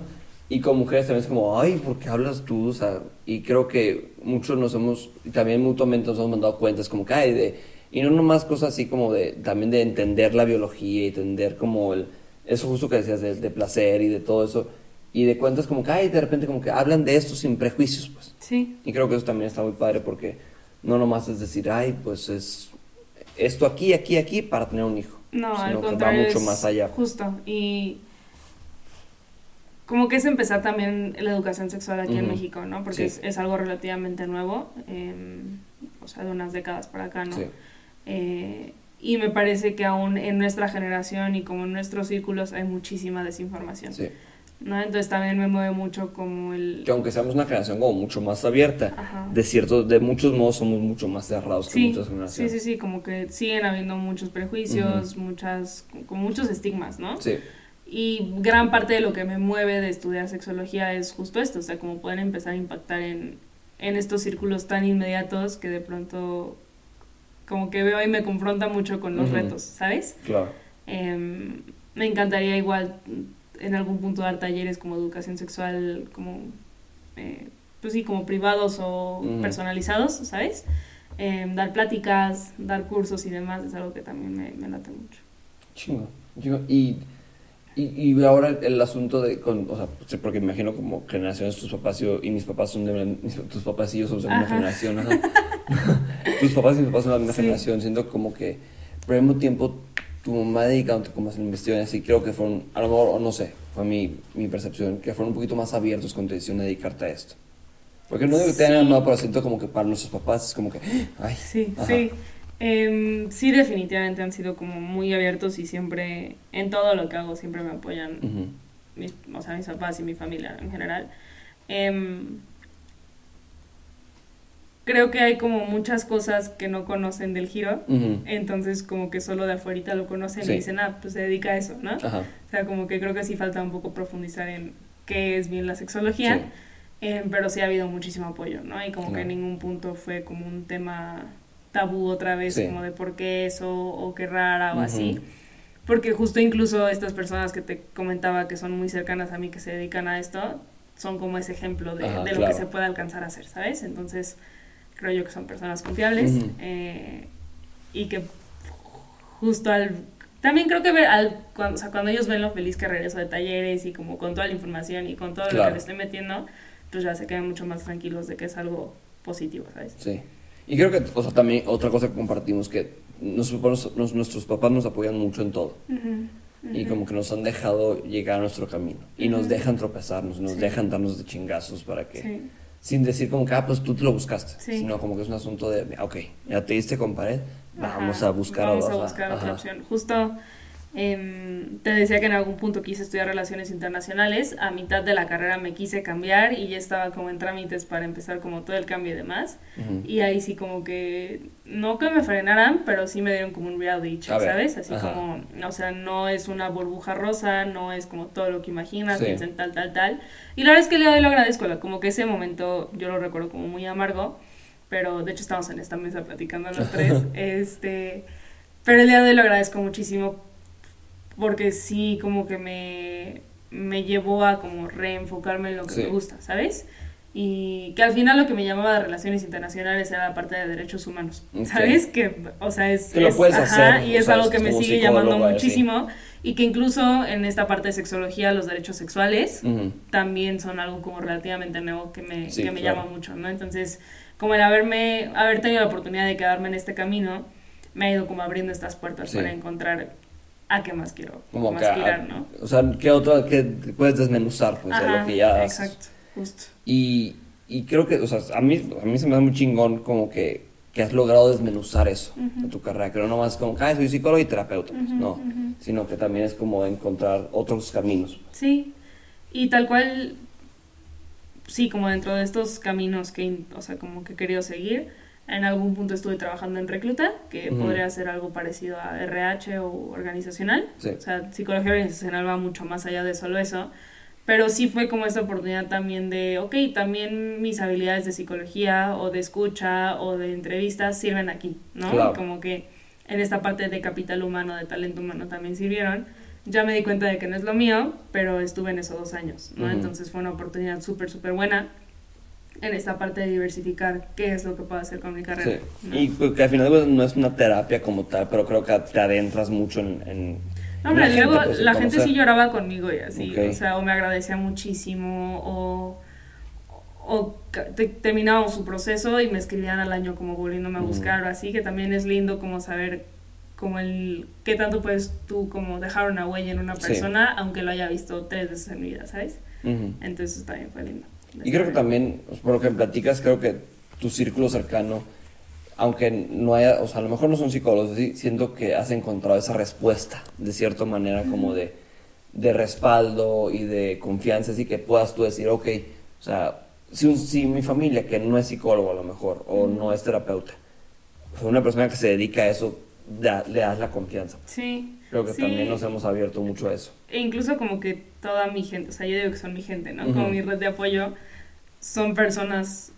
Y como mujeres también es como, ay, ¿por qué hablas tú? O sea, y creo que muchos nos hemos, y también mutuamente nos hemos dado cuentas como que hay de, y no nomás cosas así como de, también de entender la biología y entender como el, eso justo que decías de, de placer y de todo eso, y de cuentas como que, ay, de repente como que hablan de esto sin prejuicios, pues. Sí. Y creo que eso también está muy padre porque no nomás es decir, ay, pues es esto aquí, aquí, aquí para tener un hijo. No, al sino que va contrario. mucho más allá. Justo. Y como que es empezar también la educación sexual aquí en Ujú. México, ¿no? Porque Sí. es, es algo relativamente nuevo, eh, o sea, de unas décadas para acá, ¿no? Sí. Eh, y me parece que aún en nuestra generación y como en nuestros círculos hay muchísima desinformación, Sí. ¿no? Entonces también me mueve mucho como el... Que aunque seamos una generación como mucho más abierta, Ajá. de ciertos, de muchos modos somos mucho más cerrados que Sí, muchas sí, generaciones. sí, sí, como que siguen habiendo muchos prejuicios, muchas, como muchos estigmas, ¿no? Sí. Y gran parte de lo que me mueve de estudiar sexología es justo esto, o sea, como pueden empezar a impactar en, en estos círculos tan inmediatos que de pronto como que veo y me confronta mucho con los retos, ¿sabes? Claro. Em, me encantaría igual en algún punto dar talleres como educación sexual, como, eh, pues sí, como privados o personalizados, ¿sabes? Em, dar pláticas, dar cursos y demás es algo que también me, me late mucho. Chingo. chingo. Y, y, y ahora el, el asunto de, con, o sea, sí, porque me imagino como generaciones, tus papás y, yo- y mis papás son de mis- tus papás y yo somos de la misma generación, ajá. *laughs* tus papás y mis papás son de la misma Sí. generación, siento como que, pero al mismo tiempo, tu mamá dedicándote como a la investigación, así creo que fueron, a lo mejor, o no sé, fue mi, mi percepción, que fueron un poquito más abiertos con tu decisión de dedicarte a esto. Porque no digo que te hayan amado, pero siento como que para nuestros papás es como que, *gasps* ay, Sí, Ajá. sí. Em, sí, definitivamente han sido como muy abiertos y siempre, en todo lo que hago, siempre me apoyan mis, o sea, mis papás y mi familia en general. Em, creo que hay como muchas cosas que no conocen del giro, entonces como que solo de afuera lo conocen Sí. y dicen, ah, pues se dedica a eso, ¿no? ajá, O sea, como que creo que sí falta un poco profundizar en qué es bien la sexología, sí, em, pero sí ha habido muchísimo apoyo, ¿no? Y como que en ningún punto fue como un tema tabú otra vez, Sí. como de por qué eso o qué rara o así. Porque justo incluso estas personas que te comentaba que son muy cercanas a mí, que se dedican a esto, son como ese ejemplo de, Ajá, de lo claro. que se puede alcanzar a hacer, ¿sabes? Entonces, creo yo que son personas confiables eh, y que justo al... También creo que ver al, cuando, o sea, cuando ellos ven lo feliz que regreso de talleres y como con toda la información y con todo lo que le estoy metiendo, pues ya se quedan mucho más tranquilos de que es algo positivo, ¿sabes? Sí. Y creo que, o sea, también otra cosa que compartimos que nuestros, papás- nos- nuestros papás nos apoyan mucho en todo. Y como que nos han dejado llegar a nuestro camino. Y nos dejan tropezarnos, nos Sí. dejan darnos de chingazos para que... Sí. Sin decir como que, ah, pues tú te lo buscaste. Sí. Sino como que es un asunto de, ok, ya te diste con pared, vamos Ajá, a buscar vamos a buscar otra Ajá. opción. Justo em, te decía que en algún punto quise estudiar relaciones internacionales. A mitad de la carrera me quise cambiar y ya estaba como en trámites para empezar como todo el cambio y demás. Ujú. Y ahí sí como que, no que me frenaran, pero sí me dieron como un reality check, ¿sabes? Así ajá. como, o sea, no es una burbuja rosa, no es como todo lo que imaginas, Sí. piensa en tal, tal, tal. Y la verdad es que el día de hoy lo agradezco, como que ese momento yo lo recuerdo como muy amargo, pero de hecho estamos en esta mesa platicando los tres, *laughs* este, pero el día de hoy lo agradezco muchísimo porque sí como que me, me llevó a como reenfocarme en lo que Sí. me gusta, ¿sabes? Y que al final lo que me llamaba de relaciones internacionales era la parte de derechos humanos. ¿sabes? Que, o sea, es... Que lo es- puedes ajá, hacer, Y es algo que me sigue llamando muchísimo y que incluso en esta parte de sexología los derechos sexuales también son algo como relativamente nuevo que me, Sí, que me claro. llama mucho, ¿no? Entonces, como el haberme, haber tenido la oportunidad de quedarme en este camino, me ha ido como abriendo estas puertas Sí. para encontrar a qué más quiero Como que, ¿no? O sea, ¿qué otra que puedes desmenuzar? Pues, de Ajá, lo que ya haces? Exacto, justo. Y, y creo que, o sea, a mí, a mí se me da muy chingón como que, que has logrado desmenuzar eso en tu carrera. Que no nomás como, ah, soy psicólogo y terapeuta, pues, Ujú, no. ujú. Sino que también es como encontrar otros caminos. Sí, y tal cual, sí, como dentro de estos caminos que, o sea, como que he querido seguir, en algún punto estuve trabajando en Recluta, que podría ser algo parecido a RH o organizacional. Sí. O sea, psicología organizacional va mucho más allá de solo eso. Pero sí fue como esta oportunidad también de, ok, también mis habilidades de psicología o de escucha o de entrevistas sirven aquí, ¿no? Claro. Y como que en esta parte de capital humano, de talento humano también sirvieron. Ya me di cuenta de que no es lo mío, pero estuve en esos dos años, ¿no? Entonces fue una oportunidad súper, súper buena en esta parte de diversificar qué es lo que puedo hacer con mi carrera. Sí. ¿no? Y pues, que al final pues, no es una terapia como tal, pero creo que te adentras mucho en... en No, hombre, en la luego gente, pues, la gente sí lloraba conmigo y así, Ok. o sea, o me agradecía muchísimo, o, o te- terminábamos su proceso y me escribían al año como volviéndome a buscar o así, que también es lindo como saber como el qué tanto puedes tú como dejar una huella en una Sí. persona aunque lo haya visto tres veces en mi vida, ¿sabes? Entonces también fue lindo. Y creo que también, pues, por lo que platicas, creo que tu círculo cercano, aunque no haya, o sea, a lo mejor no son psicólogos, sí, siento que has encontrado esa respuesta, de cierta manera, como de, de respaldo y de confianza, así que puedas tú decir, ok, o sea, si, un- si mi familia, que no es psicólogo a lo mejor, o no es terapeuta, fue una persona que se dedica a eso, da- le das la confianza. Sí. Creo que sí. también nos hemos abierto mucho a eso. E incluso como que toda mi gente, o sea, yo digo que son mi gente, ¿no? Ujú. Como mi red de apoyo, son personas,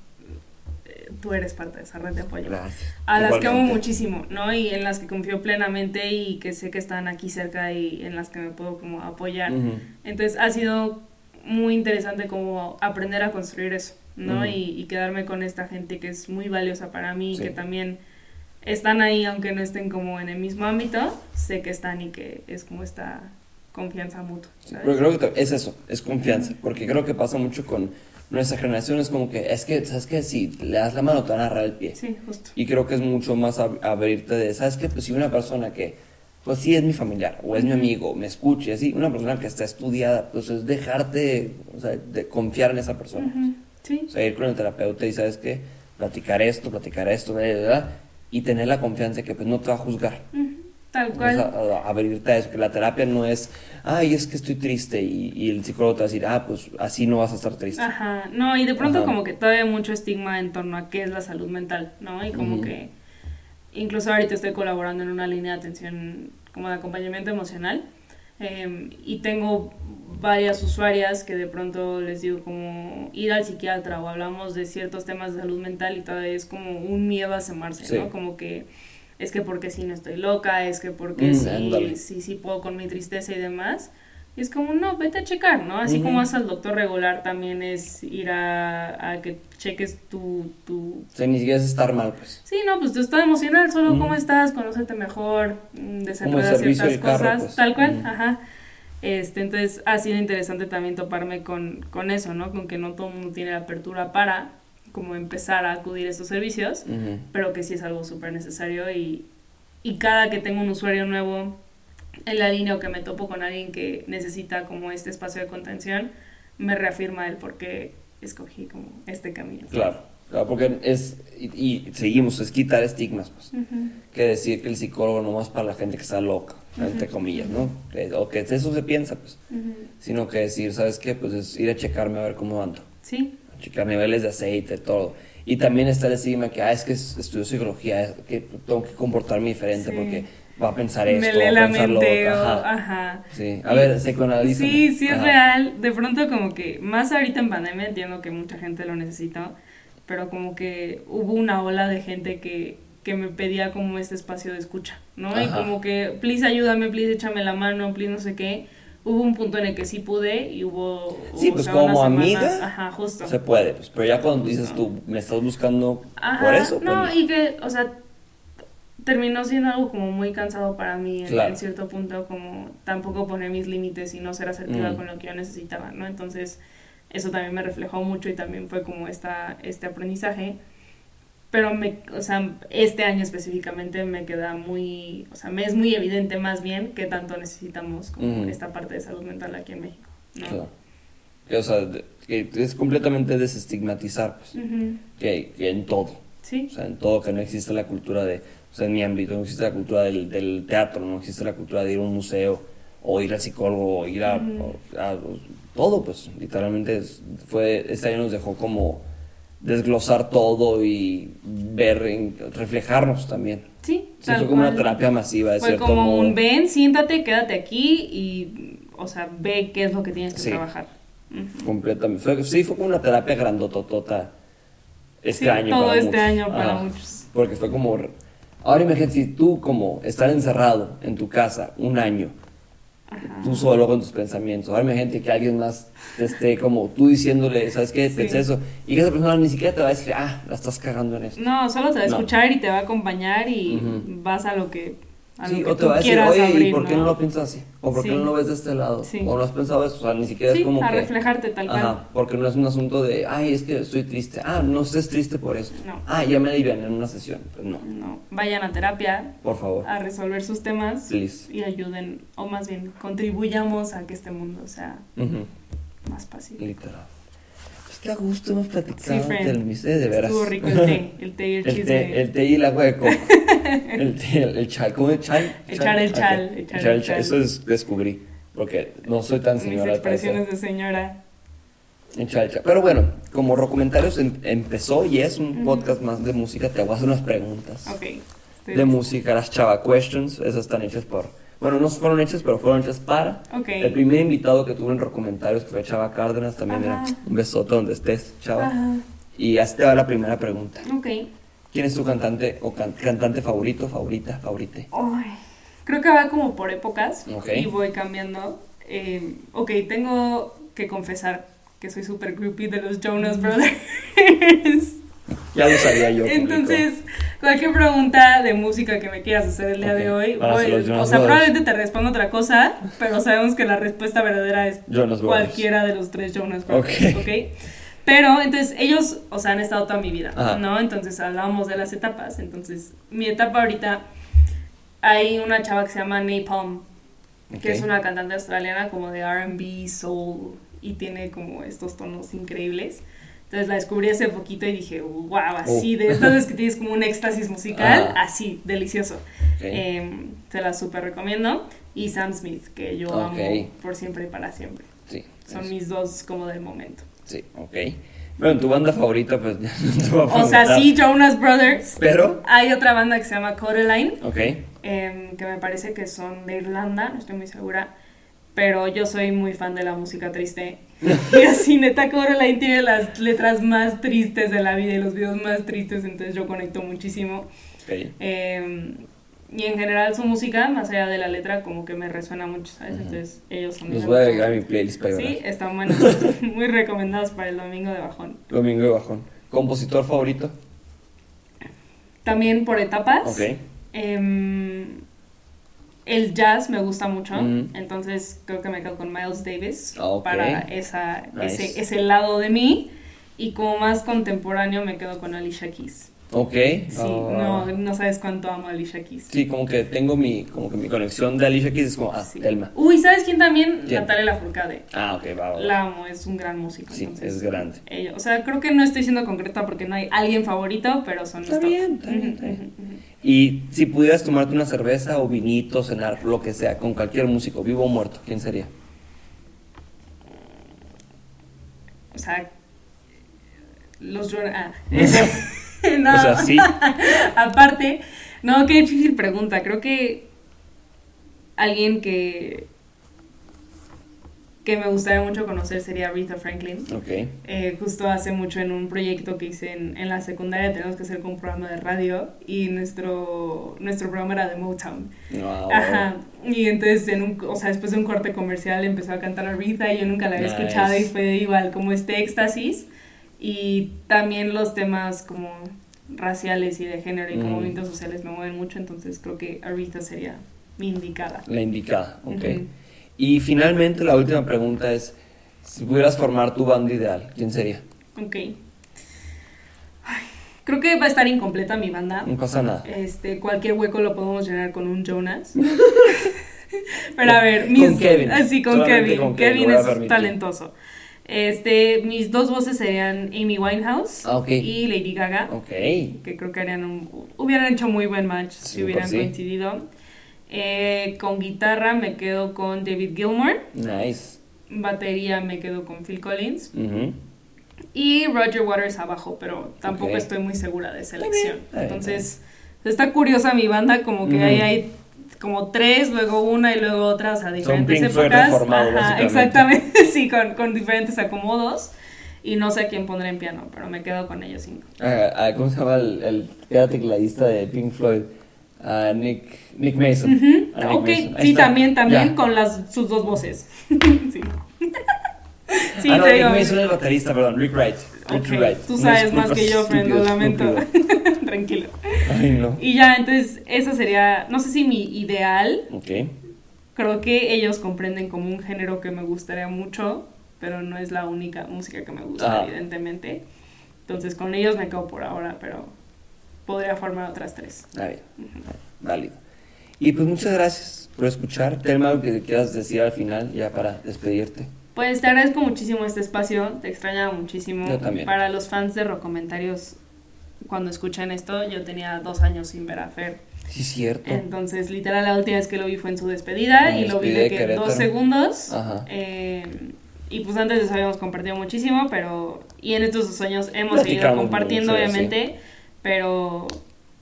eh, tú eres parte de esa red de apoyo. Gracias. A las que amo Igualmente. muchísimo, ¿no? Y en las que confío plenamente y que sé que están aquí cerca y en las que me puedo como apoyar. Ujú. Entonces ha sido muy interesante como aprender a construir eso, ¿no? Ujú. y, y quedarme con esta gente que es muy valiosa para mí y Sí. que también están ahí aunque no estén como en el mismo ámbito, sé que están y que es como esta confianza mutua, ¿sabes? Pero creo que es eso, es confianza, porque creo que pasa mucho con nuestra generación, es como que, es que, ¿sabes qué? Si le das la mano te van a agarrar el pie. Sí, justo. Y creo que es mucho más ab- abrirte de, ¿sabes qué? Pues si una persona que, pues sí es mi familiar, o es mi amigo, me escuche, así, una persona que está estudiada, pues es dejarte, o sea, de confiar en esa persona. Ujú, Sí, O sea, ir con el terapeuta y, ¿sabes qué? Platicar esto, platicar esto, bla, y tener la confianza de que pues no te va a juzgar. tal cual. a- a abrirte a eso, que la terapia no es, ay, es que estoy triste, y, y el psicólogo te va a decir, ah, pues así no vas a estar triste. Ajá, no, y de pronto Ajá. como que todavía hay mucho estigma en torno a qué es la salud mental, ¿no? Y como que incluso ahorita estoy colaborando en una línea de atención como de acompañamiento emocional eh, y tengo varias usuarias que de pronto les digo como ir al psiquiatra o hablamos de ciertos temas de salud mental y todavía es como un miedo a asomarse, Sí. ¿no? Como que es que porque si no estoy loca, es que porque Mm, si, si, si puedo con mi tristeza y demás. Y es como, no, vete a checar, ¿no? Así como vas al doctor regular, también es ir a, a que cheques tu, tu... O sea, ni siquiera es estar mal, pues. Sí, no, pues tu estado emocional, solo Ujú. cómo estás, conócete mejor, mm, servicio ciertas carro, cosas, pues. tal cual, ajá. Este, entonces ha sido interesante también toparme con, con eso, ¿no? Con que no todo el mundo tiene la apertura para como empezar a acudir a estos servicios pero que sí es algo súper necesario y, y cada que tengo un usuario nuevo en la línea o que me topo con alguien que necesita como este espacio de contención, me reafirma el por qué escogí como este camino. Claro, claro, porque es, y, y seguimos, es quitar estigmas, pues. Ujú. Que decir que el psicólogo no es para la gente que está loca, entre comillas, ¿no? Que- o que eso se piensa, pues. Ujú. Sino que decir, ¿sabes qué? Pues es ir a checarme a ver cómo ando. Sí, checar niveles de aceite, todo. Y también está el estigma que, ah, es que es- estudio psicología, es que tengo que comportarme diferente Sí. porque va a pensar esto, me va lee a pensar lo mente. otro. o- Ajá. ajá. Sí, a ver, psicoanalízame. Sí, sí es Ajá. real. De pronto como que, más ahorita en pandemia entiendo que mucha gente lo necesita, pero como que hubo una ola de gente que, que me pedía como este espacio de escucha, ¿no? Y Ajá. como que, please ayúdame, please échame la mano, please no sé qué. Hubo un punto en el que sí pude y hubo... Sí, hubo, pues o sea, como amiga, semanas- Ajá, justo. Se puede, pues, pero ya cuando dices tú, me estás buscando por eso, no, pues, y que, o sea, terminó siendo algo como muy cansado para mí en, Claro. en cierto punto, como tampoco poner mis límites y no ser asertiva Mm. con lo que yo necesitaba, ¿no? Entonces, eso también me reflejó mucho y también fue como esta, este aprendizaje. Pero, me, o sea, este año específicamente me queda muy, o sea, me es muy evidente más bien que tanto necesitamos como Mm. esta parte de salud mental aquí en México, ¿no? claro. O sea, que es completamente desestigmatizar, pues, que en todo. Sí, O sea, en todo, que no existe la cultura de, o sea, en mi ámbito, no existe la cultura del, del teatro, no existe la cultura de ir a un museo, o ir al psicólogo, o ir a, Ujú. a- a- todo, pues, literalmente fue, este año nos dejó como desglosar todo y ver, reflejarnos también. sí. Sí, fue como una cual. terapia masiva, de Fue cierto como modo. un ven, siéntate, quédate aquí y, o sea, ve qué es lo que tienes que Sí. trabajar. Ujú. Completamente. Fue- sí, fue como una terapia grandototota este Sí, año. todo para este muchos. año para Ajá. muchos. Porque fue como. Ahora imagínate si tú, como estar encerrado en tu casa un año, Ajá. tú solo con tus pensamientos. Ahora imagínate que alguien más esté como tú diciéndole, ¿sabes qué? Sí. Eso. Y que esa persona ni siquiera te va a decir, ah, la estás cagando en esto. No, solo te va a No. escuchar y te va a acompañar y Ujú. vas a lo que Sí, que o te va a decir, oye, ¿y por qué no lo piensas así? ¿O por qué Sí. no lo ves de este lado? Sí. ¿O no has pensado eso? O sea, ni siquiera Sí, es como a que... reflejarte tal cual. Ajá, porque no es un asunto de, ay, es que estoy triste. Ah, no estés triste por eso. No. Ah, ya me alivian en una sesión. Pues no, No, vayan a terapia por favor. a resolver sus temas Please. y ayuden, o más bien, contribuyamos a que este mundo sea más fácil. Literal. Pues qué a gusto hemos platicado del Mice, de veras. Estuvo rico el té, el té y el, *laughs* El chisme. té, el té y el agua de coco. *laughs* el el, el chal. ¿Cómo es chal? Echar el Ok. chal, echar el chal. Eso es, descubrí. Porque no soy tan Mis señora. parecer. expresiones de señora. Echar el chal. Pero bueno, como Rocomentarios em- empezó y es un Ujú. podcast más de música, te voy a hacer unas preguntas. Ok. estoy De música, las Chava Questions. Esas están hechas por. Bueno, no fueron hechas, pero fueron hechas para. Ok. El primer invitado que tuve en Rocomentarios, que fue Chava Cárdenas, también Ajá. era un besote donde estés, Chava. Ajá. Y así te va la primera pregunta. Ok. ¿Quién es tu cantante o can- cantante favorito, favorita, favorite? Ay, creo que va como por épocas y voy cambiando. Eh, ok, tengo que confesar que soy súper groupie de los Jonas Brothers. *laughs* Ya lo sabía yo. público. Entonces, cualquier pregunta de música que me quieras hacer el día de hoy, van a ser voy- o sea, Brothers. probablemente te respondo otra cosa, pero sabemos que la respuesta verdadera es Jonas Brothers. cualquiera de los tres Jonas Brothers, Ok. ¿ok? Pero entonces ellos, o sea, han estado toda mi vida, Ajá. ¿no? Entonces hablábamos de las etapas. Entonces, mi etapa ahorita, hay una chava que se llama Napalm, que es una cantante australiana como de RB, soul, y tiene como estos tonos increíbles. Entonces la descubrí hace poquito y dije, wow, así, Oh. de estas veces que tienes como un éxtasis musical, Ah. así, delicioso. Ok. Em, te la súper recomiendo. Y Sam Smith, que yo amo por siempre y para siempre. Sí. Son es- mis dos como del momento. Sí, ok. Bueno, tu banda favorita, pues *laughs* ya no te voy a O sea, sí, Jonas Brothers. Pero, Hay otra banda que se llama Codeline, ok. em, que me parece que son de Irlanda, no estoy muy segura. Pero yo soy muy fan de la música triste. *laughs* Y así, neta, Codeline tiene las letras más tristes de la vida y los videos más tristes, entonces yo conecto muchísimo. Ok. Em, y en general su música, más allá de la letra, como que me resuena mucho, ¿sabes? Entonces ellos son Los voy a agregar a mi playlist para Sí, están buenos. *laughs* *laughs* muy recomendados para el domingo de bajón. Domingo de bajón. ¿Compositor favorito? También por etapas. Ok. em, el jazz me gusta mucho, entonces creo que me quedo con Miles Davis Ah, ok. para esa, Nice. ese, ese lado de mí. Y como más contemporáneo me quedo con Alicia Keys. Ok. Sí, Ah. no, no sabes cuánto amo a Alicia Keys. Sí, como que tengo mi, como que mi conexión de Alicia Keys es como, ah, Sí. Telma. Uy, ¿sabes quién también? ¿Quién? Natalia Lafourcade. Ah, ok, va, va, va. La amo, es un gran músico. Sí, entonces, es grande. ella- o sea, creo que no estoy siendo concreta porque no hay alguien favorito, pero son Está los top. bien, está bien, está bien. Y si pudieras tomarte una cerveza o vinito, cenar, lo que sea, con cualquier músico, vivo o muerto, ¿quién sería? O sea, los. Ah, eso. *laughs* *laughs* *laughs* no. O sea, sí. *laughs* Aparte, no, qué difícil pregunta. Creo que alguien que que me gustaría mucho conocer sería Aretha Franklin. Ok. Eh, justo hace mucho en un proyecto que hice en, en la secundaria tenemos que hacer con un programa de radio y nuestro, nuestro programa era de Motown. Wow. Ajá. Y entonces, en un, o sea, después de un corte comercial empezó a cantar Aretha y yo nunca la había Nice. escuchado y fue igual como este éxtasis. Y también los temas como raciales y de género y como Mm. movimientos sociales me mueven mucho, entonces creo que Aretha sería mi indicada. La indicada, ok. Y finalmente la última pregunta es, si pudieras formar tu banda ideal, ¿quién sería? Ok. Ay, creo que va a estar incompleta mi banda. No pasa nada. Este, cualquier hueco lo podemos llenar con un Jonas. *laughs* Pero a ver, Con mis, Kevin. ah, sí, con Solamente Kevin. con Kevin, Kevin es talentoso. Este, mis dos voces serían Amy Winehouse Ah, y Lady Gaga, que creo que harían un, hubieran hecho muy buen match si hubieran sí. coincidido. Eh, con guitarra me quedo con David Gilmour, Nice. batería me quedo con Phil Collins y Roger Waters abajo, pero tampoco estoy muy segura de esa Está bien, elección. está bien, Entonces, está curiosa mi banda, como que ahí hay como tres, luego una y luego otra, o sea, diferentes Floyd épocas. Ajá, exactamente, *laughs* sí, con, con diferentes acomodos. Y no sé a quién pondré en piano, pero me quedo con ellos cinco. Ah, ah, ¿Cómo se llama el, el tecladista de Pink Floyd? Ah, Nick, Nick Mason. Nick ok, Mason. Sí, está. también, también con las, sus dos voces. sí. *laughs* sí, ah, no, te Nick digo. Mason es el baterista, perdón, Rick Wright. Rick Wright. Tú sabes más que yo, Fred, lo lamento. Tranquilo. Ay, no. Y ya, entonces, eso sería, no sé si mi ideal. Ok. Creo que ellos comprenden como un género que me gustaría mucho, pero no es la única música que me gusta, Ah. evidentemente. Entonces, con ellos me quedo por ahora, pero podría formar otras tres. Está bien. Válido. Y pues muchas gracias por escuchar. Telma, algo que quieras decir al final, ya para despedirte. Pues te agradezco muchísimo este espacio, te extrañaba muchísimo. Yo también. Para los fans de Rocomentarios, cuando escuchan esto, yo tenía dos años sin ver a Fer. Sí, cierto. Entonces, literal, la última vez que lo vi fue en su despedida y lo vi de que Querétaro. dos segundos. Ajá. Eh, y pues antes eso habíamos compartido muchísimo, pero. Y en estos dos años hemos seguido compartiendo, mucho, obviamente, pero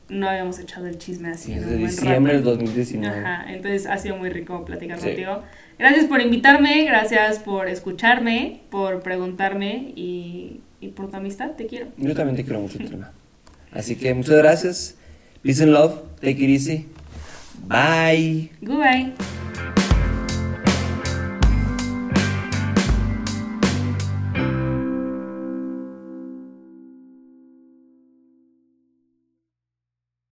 no habíamos echado el chisme así. en un Desde diciembre del rato. 2019. Ajá, entonces ha sido muy rico platicar Sí. contigo. Gracias por invitarme, gracias por escucharme, por preguntarme y, y por tu amistad, te quiero. Yo también te quiero mucho, Telma. Así que muchas gracias. Peace and love. Take it easy. Bye. Goodbye.